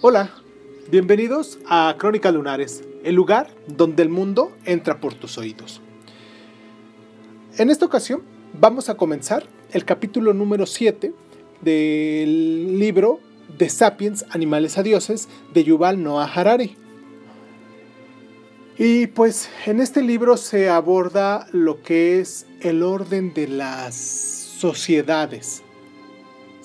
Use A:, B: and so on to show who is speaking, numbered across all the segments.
A: Hola, bienvenidos a Crónica Lunares, el lugar donde el mundo entra por tus oídos. En esta ocasión vamos a comenzar el capítulo número 7 del libro de Sapiens, Animales a Dioses de Yuval Noah Harari. Y pues en este libro se aborda lo que es el orden de las sociedades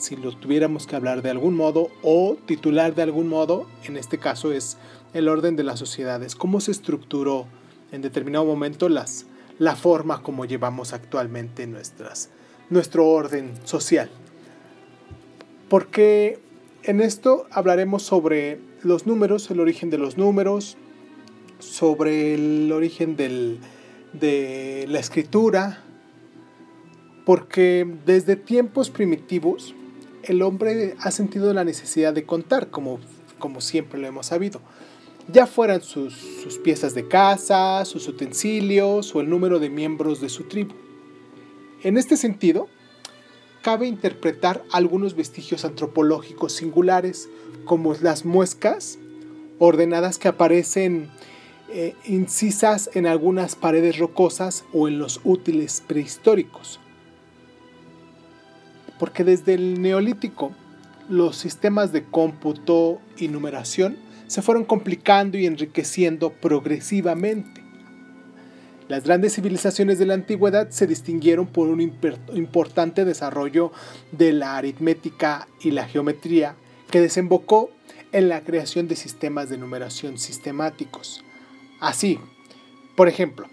A: si lo tuviéramos que hablar de algún modo o titular de algún modo, en este caso es el orden de las sociedades, cómo se estructuró en determinado momento las, la forma como llevamos actualmente nuestras, nuestro orden social. Porque en esto hablaremos sobre los números, el origen de los números, sobre el origen del, de la escritura, porque desde tiempos primitivos el hombre ha sentido la necesidad de contar, como, como siempre lo hemos sabido. Ya fueran sus, sus piezas de casa, sus utensilios o el número de miembros de su tribu. En este sentido, cabe interpretar algunos vestigios antropológicos singulares, como las muescas ordenadas que aparecen eh, incisas en algunas paredes rocosas o en los útiles prehistóricos porque desde el neolítico los sistemas de cómputo y numeración se fueron complicando y enriqueciendo progresivamente. Las grandes civilizaciones de la antigüedad se distinguieron por un importante desarrollo de la aritmética y la geometría que desembocó en la creación de sistemas de numeración sistemáticos. Así, por ejemplo,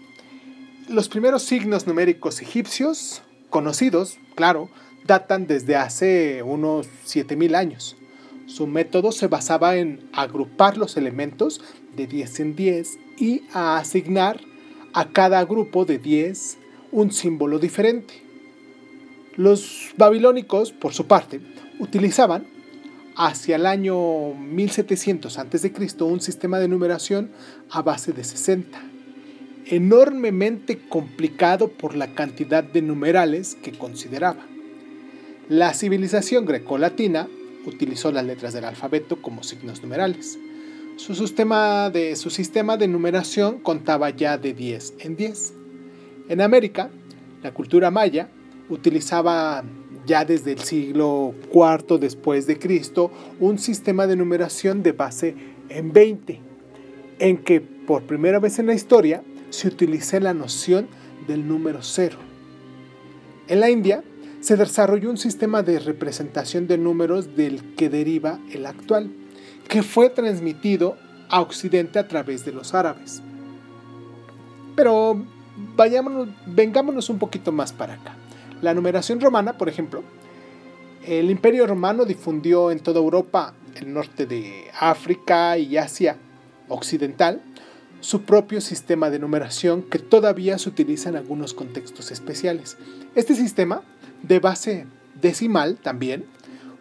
A: los primeros signos numéricos egipcios, conocidos, claro, datan desde hace unos 7000 años. Su método se basaba en agrupar los elementos de 10 en 10 y a asignar a cada grupo de 10 un símbolo diferente. Los babilónicos, por su parte, utilizaban hacia el año 1700 a.C. un sistema de numeración a base de 60, enormemente complicado por la cantidad de numerales que consideraba. La civilización grecolatina utilizó las letras del alfabeto como signos numerales. Su sistema de, su sistema de numeración contaba ya de 10 en 10. En América, la cultura maya utilizaba ya desde el siglo IV después de Cristo un sistema de numeración de base en 20, en que por primera vez en la historia se utiliza la noción del número cero. En la India, se desarrolló un sistema de representación de números del que deriva el actual, que fue transmitido a Occidente a través de los árabes. Pero vayámonos, vengámonos un poquito más para acá. La numeración romana, por ejemplo, el imperio romano difundió en toda Europa, el norte de África y Asia occidental, su propio sistema de numeración que todavía se utiliza en algunos contextos especiales. Este sistema de base decimal también,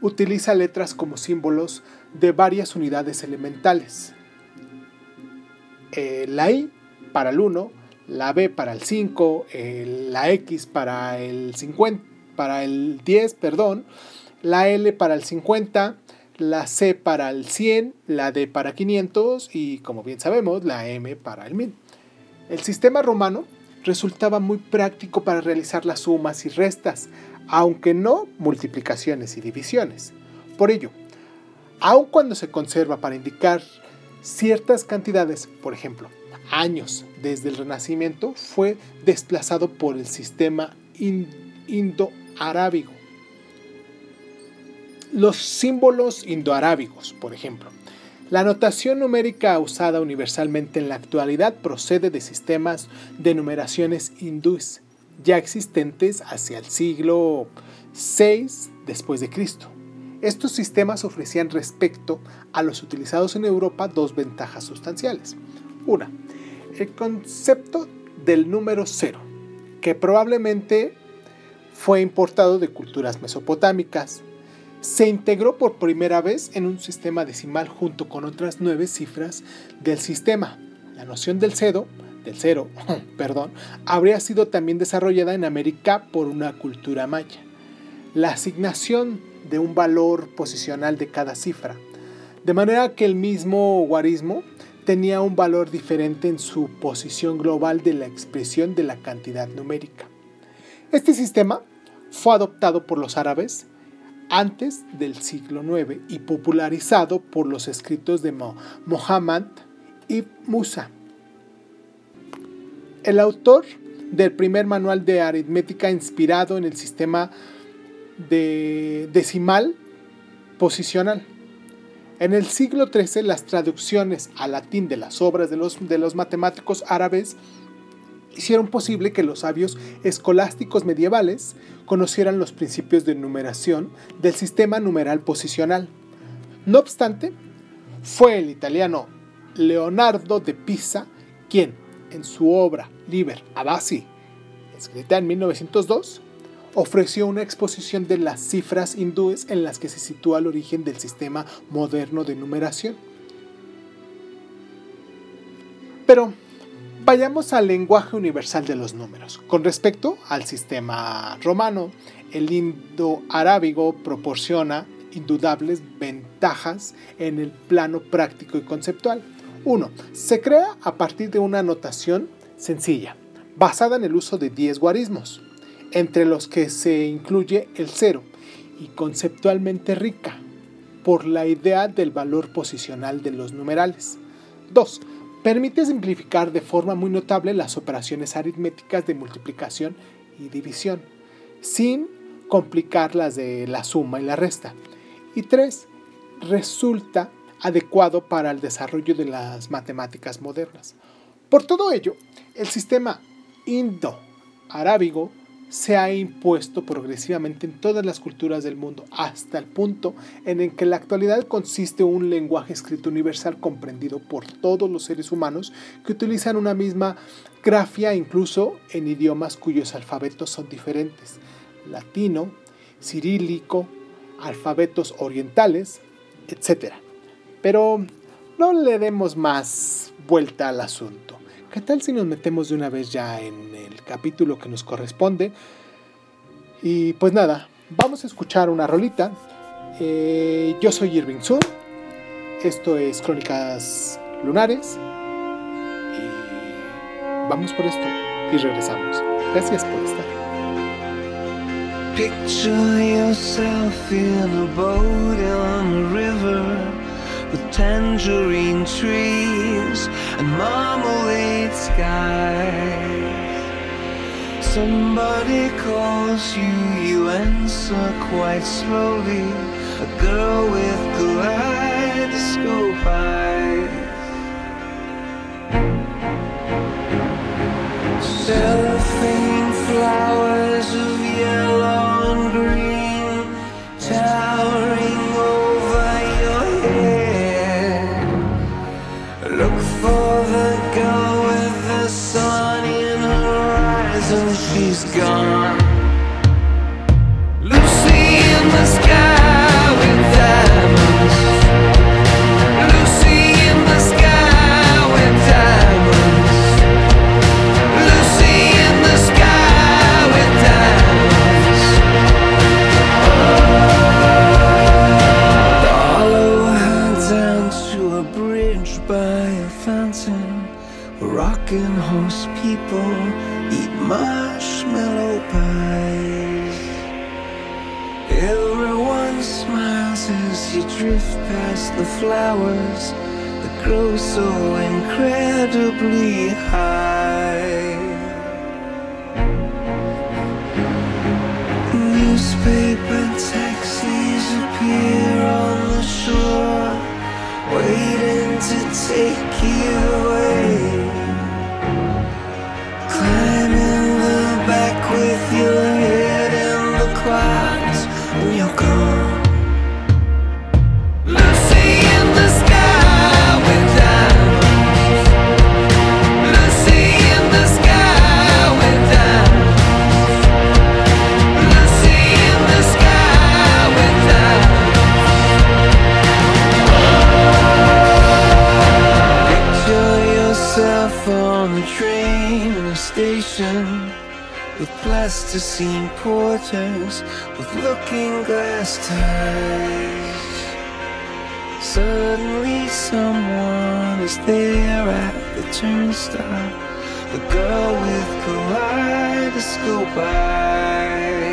A: utiliza letras como símbolos de varias unidades elementales. Eh, la I para el 1, la B para el 5, la X para el 50, para el 10, perdón, la L para el 50, la C para el 100, la D para 500 y como bien sabemos, la M para el 1000. El sistema romano resultaba muy práctico para realizar las sumas y restas, aunque no multiplicaciones y divisiones. Por ello, aun cuando se conserva para indicar ciertas cantidades, por ejemplo, años desde el Renacimiento, fue desplazado por el sistema indo-arábigo. Los símbolos indoarábigos, por ejemplo. La notación numérica usada universalmente en la actualidad procede de sistemas de numeraciones hindúes ya existentes hacia el siglo VI después de Cristo. Estos sistemas ofrecían respecto a los utilizados en Europa dos ventajas sustanciales. Una, el concepto del número cero, que probablemente fue importado de culturas mesopotámicas, se integró por primera vez en un sistema decimal junto con otras nueve cifras del sistema. La noción del cedo del cero, perdón, habría sido también desarrollada en América por una cultura maya. La asignación de un valor posicional de cada cifra, De manera que el mismo guarismo tenía un valor diferente en su posición global de la expresión de la cantidad numérica. Este sistema fue adoptado por los árabes antes del siglo IX y popularizado por los escritos de Muhammad ibn Musa. El autor del primer manual de aritmética inspirado en el sistema de decimal posicional. En el siglo XIII las traducciones al latín de las obras de los, de los matemáticos árabes hicieron posible que los sabios escolásticos medievales conocieran los principios de numeración del sistema numeral posicional. No obstante, fue el italiano Leonardo de Pisa quien, en su obra Liber Abasi, escrita en 1902, ofreció una exposición de las cifras hindúes en las que se sitúa el origen del sistema moderno de numeración. Pero vayamos al lenguaje universal de los números. Con respecto al sistema romano, el indo-arábigo proporciona indudables ventajas en el plano práctico y conceptual. 1. Se crea a partir de una notación sencilla, basada en el uso de 10 guarismos, entre los que se incluye el cero, y conceptualmente rica, por la idea del valor posicional de los numerales. 2. Permite simplificar de forma muy notable las operaciones aritméticas de multiplicación y división, sin complicar las de la suma y la resta. Y 3. Resulta adecuado para el desarrollo de las matemáticas modernas. Por todo ello, el sistema indo-arábigo se ha impuesto progresivamente en todas las culturas del mundo, hasta el punto en el que en la actualidad consiste un lenguaje escrito universal comprendido por todos los seres humanos que utilizan una misma grafía incluso en idiomas cuyos alfabetos son diferentes, latino, cirílico, alfabetos orientales, etc. Pero no le demos más vuelta al asunto. ¿Qué tal si nos metemos de una vez ya en el capítulo que nos corresponde? Y pues nada, vamos a escuchar una rolita. Eh, yo soy Irving Sun. Esto es Crónicas Lunares. Y vamos por esto y regresamos. Gracias por estar. Picture yourself in a boat on river. with tangerine trees and marmalade skies. Somebody calls you, you answer quite slowly. A girl with kaleidoscope eyes. Cellophane flowers of yellow and green towering over your head. Look for drift past the flowers that grow so incredibly high. Newspaper taxis appear on the shore, waiting to take you away. Plasticine porters with looking glass ties.
B: Suddenly someone is there at the turnstile. The girl with kaleidoscope eyes.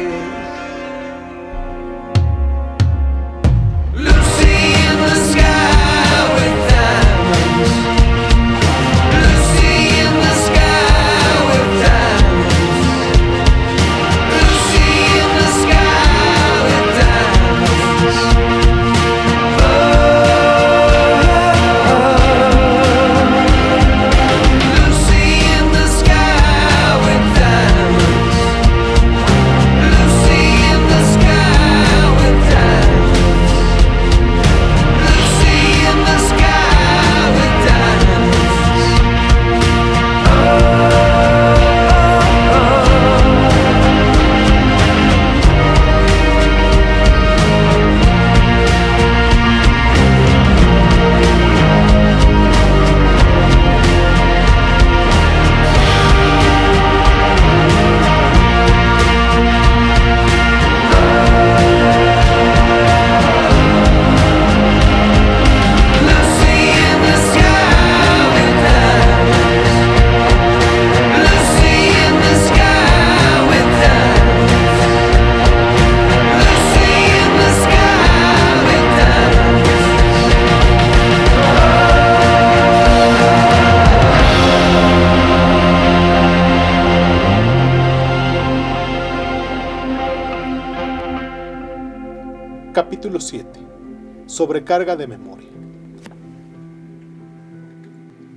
A: Sobrecarga de memoria.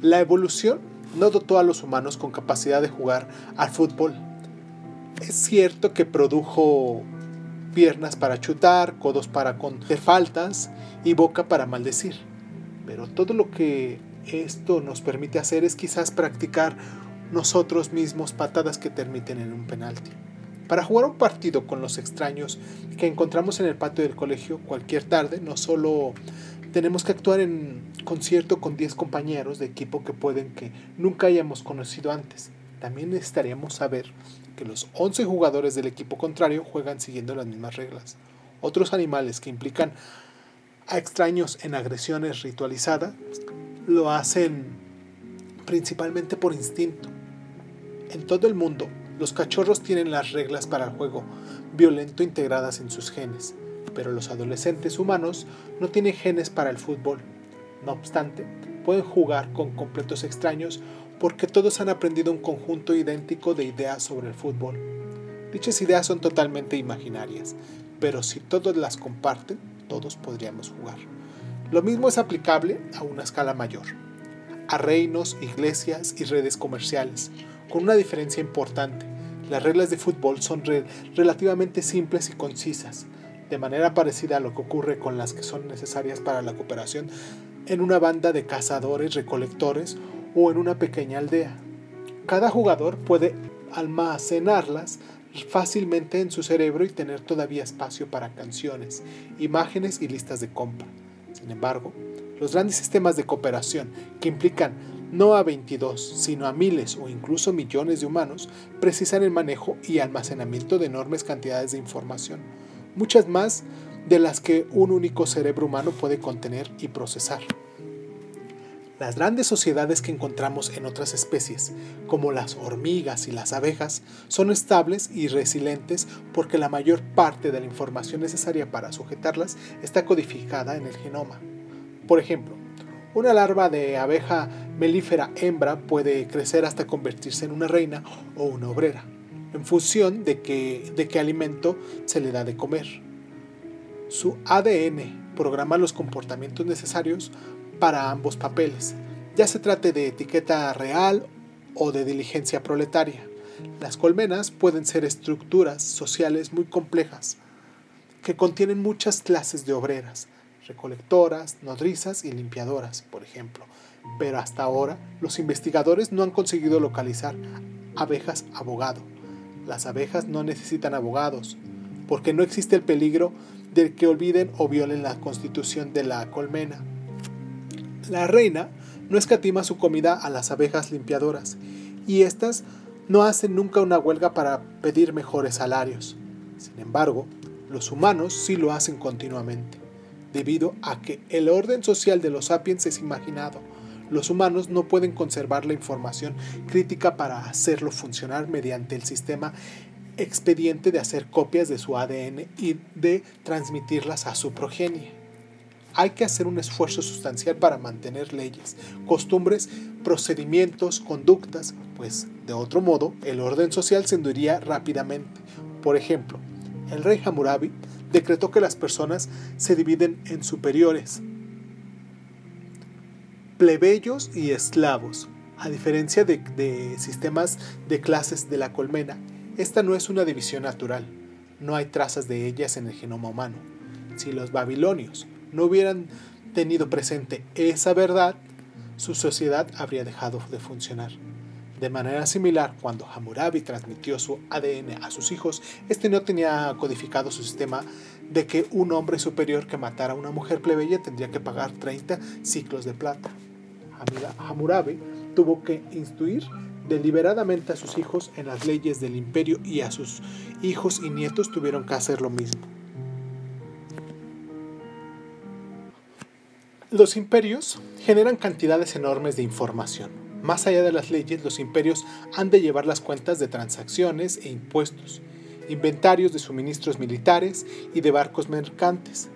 A: La evolución no dotó a los humanos con capacidad de jugar al fútbol. Es cierto que produjo piernas para chutar, codos para contestar faltas y boca para maldecir. Pero todo lo que esto nos permite hacer es quizás practicar nosotros mismos patadas que termiten en un penalti. Para jugar un partido con los extraños que encontramos en el patio del colegio cualquier tarde, no solo tenemos que actuar en concierto con 10 compañeros de equipo que pueden que nunca hayamos conocido antes. También necesitaríamos saber que los 11 jugadores del equipo contrario juegan siguiendo las mismas reglas. Otros animales que implican a extraños en agresiones ritualizadas lo hacen principalmente por instinto. En todo el mundo, los cachorros tienen las reglas para el juego violento integradas en sus genes, pero los adolescentes humanos no tienen genes para el fútbol. No obstante, pueden jugar con completos extraños porque todos han aprendido un conjunto idéntico de ideas sobre el fútbol. Dichas ideas son totalmente imaginarias, pero si todos las comparten, todos podríamos jugar. Lo mismo es aplicable a una escala mayor, a reinos, iglesias y redes comerciales, con una diferencia importante. Las reglas de fútbol son re- relativamente simples y concisas, de manera parecida a lo que ocurre con las que son necesarias para la cooperación en una banda de cazadores recolectores o en una pequeña aldea. Cada jugador puede almacenarlas fácilmente en su cerebro y tener todavía espacio para canciones, imágenes y listas de compra. Sin embargo, los grandes sistemas de cooperación que implican no a 22, sino a miles o incluso millones de humanos, precisan el manejo y almacenamiento de enormes cantidades de información, muchas más de las que un único cerebro humano puede contener y procesar. Las grandes sociedades que encontramos en otras especies, como las hormigas y las abejas, son estables y resilientes porque la mayor parte de la información necesaria para sujetarlas está codificada en el genoma. Por ejemplo, una larva de abeja melífera hembra puede crecer hasta convertirse en una reina o una obrera, en función de, de qué alimento se le da de comer. Su ADN programa los comportamientos necesarios para ambos papeles, ya se trate de etiqueta real o de diligencia proletaria. Las colmenas pueden ser estructuras sociales muy complejas, que contienen muchas clases de obreras, recolectoras, nodrizas y limpiadoras, por ejemplo. Pero hasta ahora los investigadores no han conseguido localizar abejas abogado. Las abejas no necesitan abogados, porque no existe el peligro de que olviden o violen la constitución de la colmena. La reina no escatima su comida a las abejas limpiadoras, y éstas no hacen nunca una huelga para pedir mejores salarios. Sin embargo, los humanos sí lo hacen continuamente. debido a que el orden social de los sapiens es imaginado. Los humanos no pueden conservar la información crítica para hacerlo funcionar mediante el sistema expediente de hacer copias de su ADN y de transmitirlas a su progenie. Hay que hacer un esfuerzo sustancial para mantener leyes, costumbres, procedimientos, conductas, pues de otro modo el orden social se hundiría rápidamente. Por ejemplo, el rey Hammurabi decretó que las personas se dividen en superiores, plebeyos y esclavos. A diferencia de, sistemas de clases de la colmena, esta no es una división natural. No hay trazas de ellas en el genoma humano. Si los babilonios no hubieran tenido presente esa verdad, su sociedad habría dejado de funcionar. De manera similar, cuando Hammurabi transmitió su ADN a sus hijos, este no tenía codificado su sistema de que un hombre superior que matara a una mujer plebeya tendría que pagar 30 ciclos de plata. Hammurabi tuvo que instruir deliberadamente a sus hijos en las leyes del imperio y a sus hijos y nietos tuvieron que hacer lo mismo. Los imperios generan cantidades enormes de información. Más allá de las leyes, los imperios han de llevar las cuentas de transacciones e impuestos, inventarios de suministros militares y de barcos mercantes,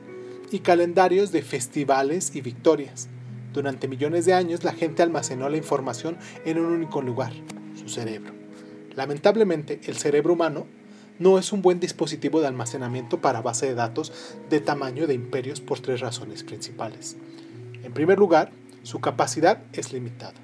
A: y calendarios de festivales y victorias. Durante millones de años la gente almacenó la información en un único lugar, su cerebro. Lamentablemente, el cerebro humano no es un buen dispositivo de almacenamiento para base de datos de tamaño de imperios por tres razones principales. En primer lugar, su capacidad es limitada.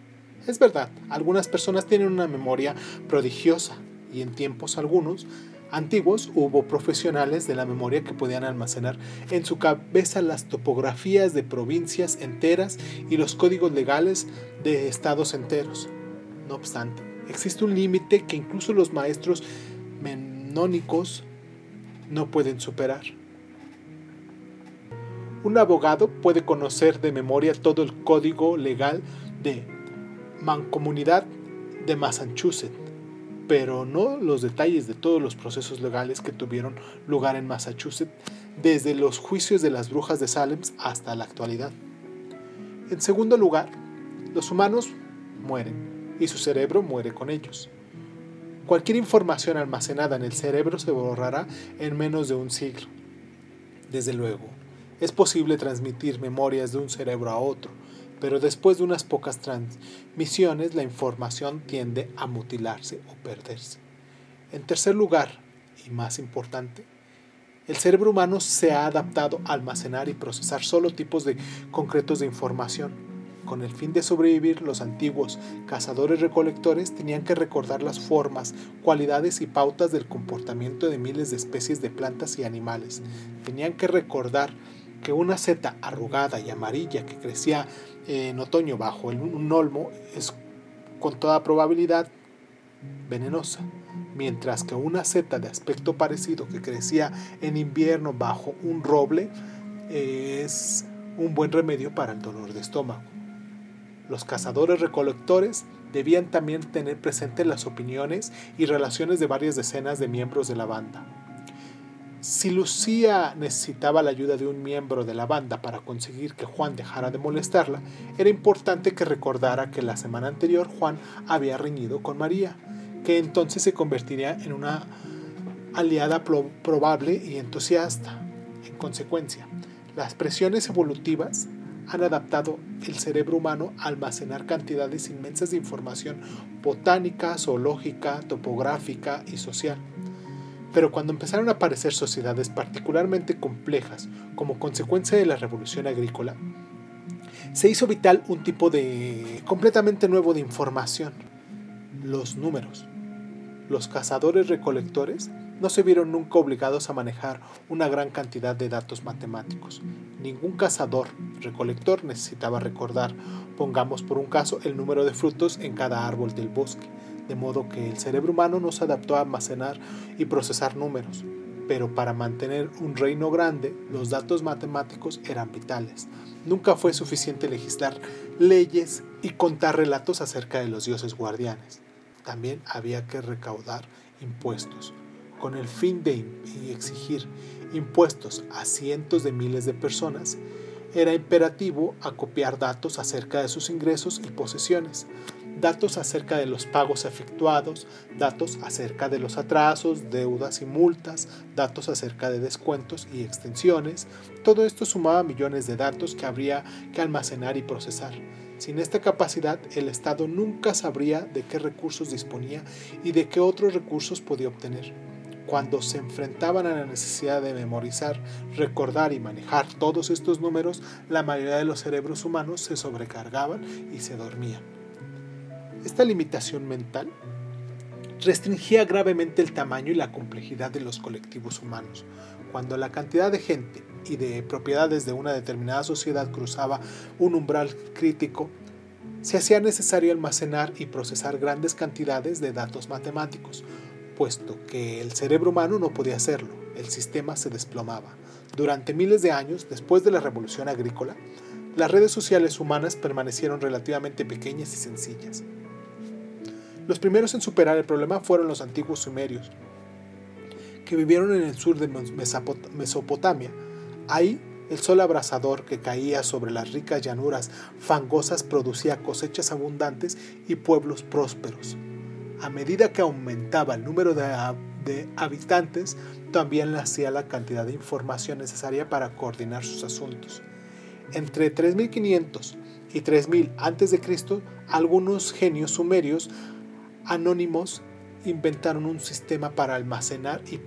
A: Es verdad, algunas personas tienen una memoria prodigiosa y en tiempos algunos antiguos hubo profesionales de la memoria que podían almacenar en su cabeza las topografías de provincias enteras y los códigos legales de estados enteros. No obstante, existe un límite que incluso los maestros menónicos no pueden superar. Un abogado puede conocer de memoria todo el código legal de Mancomunidad de Massachusetts, pero no los detalles de todos los procesos legales que tuvieron lugar en Massachusetts desde los juicios de las brujas de Salem hasta la actualidad. En segundo lugar, los humanos mueren y su cerebro muere con ellos. Cualquier información almacenada en el cerebro se borrará en menos de un siglo. Desde luego, es posible transmitir memorias de un cerebro a otro, pero después de unas pocas transmisiones la información tiende a mutilarse o perderse. En tercer lugar, y más importante, el cerebro humano se ha adaptado a almacenar y procesar solo tipos de concretos de información. Con el fin de sobrevivir, los antiguos cazadores-recolectores tenían que recordar las formas, cualidades y pautas del comportamiento de miles de especies de plantas y animales. Tenían que recordar que una seta arrugada y amarilla que crecía en otoño bajo un olmo es con toda probabilidad venenosa, mientras que una seta de aspecto parecido que crecía en invierno bajo un roble es un buen remedio para el dolor de estómago. Los cazadores recolectores debían también tener presentes las opiniones y relaciones de varias decenas de miembros de la banda. Si Lucía necesitaba la ayuda de un miembro de la banda para conseguir que Juan dejara de molestarla, era importante que recordara que la semana anterior Juan había reñido con María, que entonces se convertiría en una aliada probable y entusiasta. En consecuencia, las presiones evolutivas han adaptado el cerebro humano a almacenar cantidades inmensas de información botánica, zoológica, topográfica y social. Pero cuando empezaron a aparecer sociedades particularmente complejas como consecuencia de la revolución agrícola, se hizo vital un tipo de completamente nuevo de información, los números. Los cazadores recolectores no se vieron nunca obligados a manejar una gran cantidad de datos matemáticos. Ningún cazador recolector necesitaba recordar, pongamos por un caso, el número de frutos en cada árbol del bosque de modo que el cerebro humano no se adaptó a almacenar y procesar números, pero para mantener un reino grande los datos matemáticos eran vitales. Nunca fue suficiente legislar leyes y contar relatos acerca de los dioses guardianes. También había que recaudar impuestos. con el fin de exigir impuestos a cientos de miles de personas, era imperativo acopiar datos acerca de sus ingresos y posesiones, datos acerca de los pagos efectuados, datos acerca de los atrasos, deudas y multas, datos acerca de descuentos y extensiones. Todo esto sumaba millones de datos que habría que almacenar y procesar. Sin esta capacidad, el Estado nunca sabría de qué recursos disponía y de qué otros recursos podía obtener. Cuando se enfrentaban a la necesidad de memorizar, recordar y manejar todos estos números, la mayoría de los cerebros humanos se sobrecargaban y se dormían. Esta limitación mental restringía gravemente el tamaño y la complejidad de los colectivos humanos. Cuando la cantidad de gente y de propiedades de una determinada sociedad cruzaba un umbral crítico, se hacía necesario almacenar y procesar grandes cantidades de datos matemáticos, puesto que el cerebro humano no podía hacerlo, el sistema se desplomaba. Durante miles de años, después de la revolución agrícola, las redes sociales humanas permanecieron relativamente pequeñas y sencillas. Los primeros en superar el problema fueron los antiguos sumerios, que vivieron en el sur de Mesopotamia. Ahí, el sol abrasador que caía sobre las ricas llanuras fangosas producía cosechas abundantes y pueblos prósperos. A medida que aumentaba el número de, habitantes, también hacía la cantidad de información necesaria para coordinar sus asuntos. Entre 3500 y 3000 a.C., algunos genios sumerios anónimos inventaron un sistema para almacenar y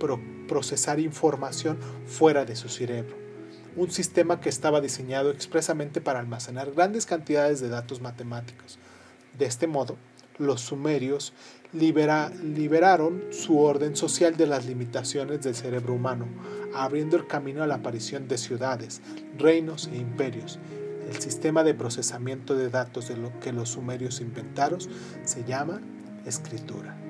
A: procesar información fuera de su cerebro. Un sistema que estaba diseñado expresamente para almacenar grandes cantidades de datos matemáticos. De este modo, los sumerios liberaron su orden social de las limitaciones del cerebro humano, abriendo el camino a la aparición de ciudades, reinos e imperios. El sistema de procesamiento de datos de lo que los sumerios inventaron se llama escritura.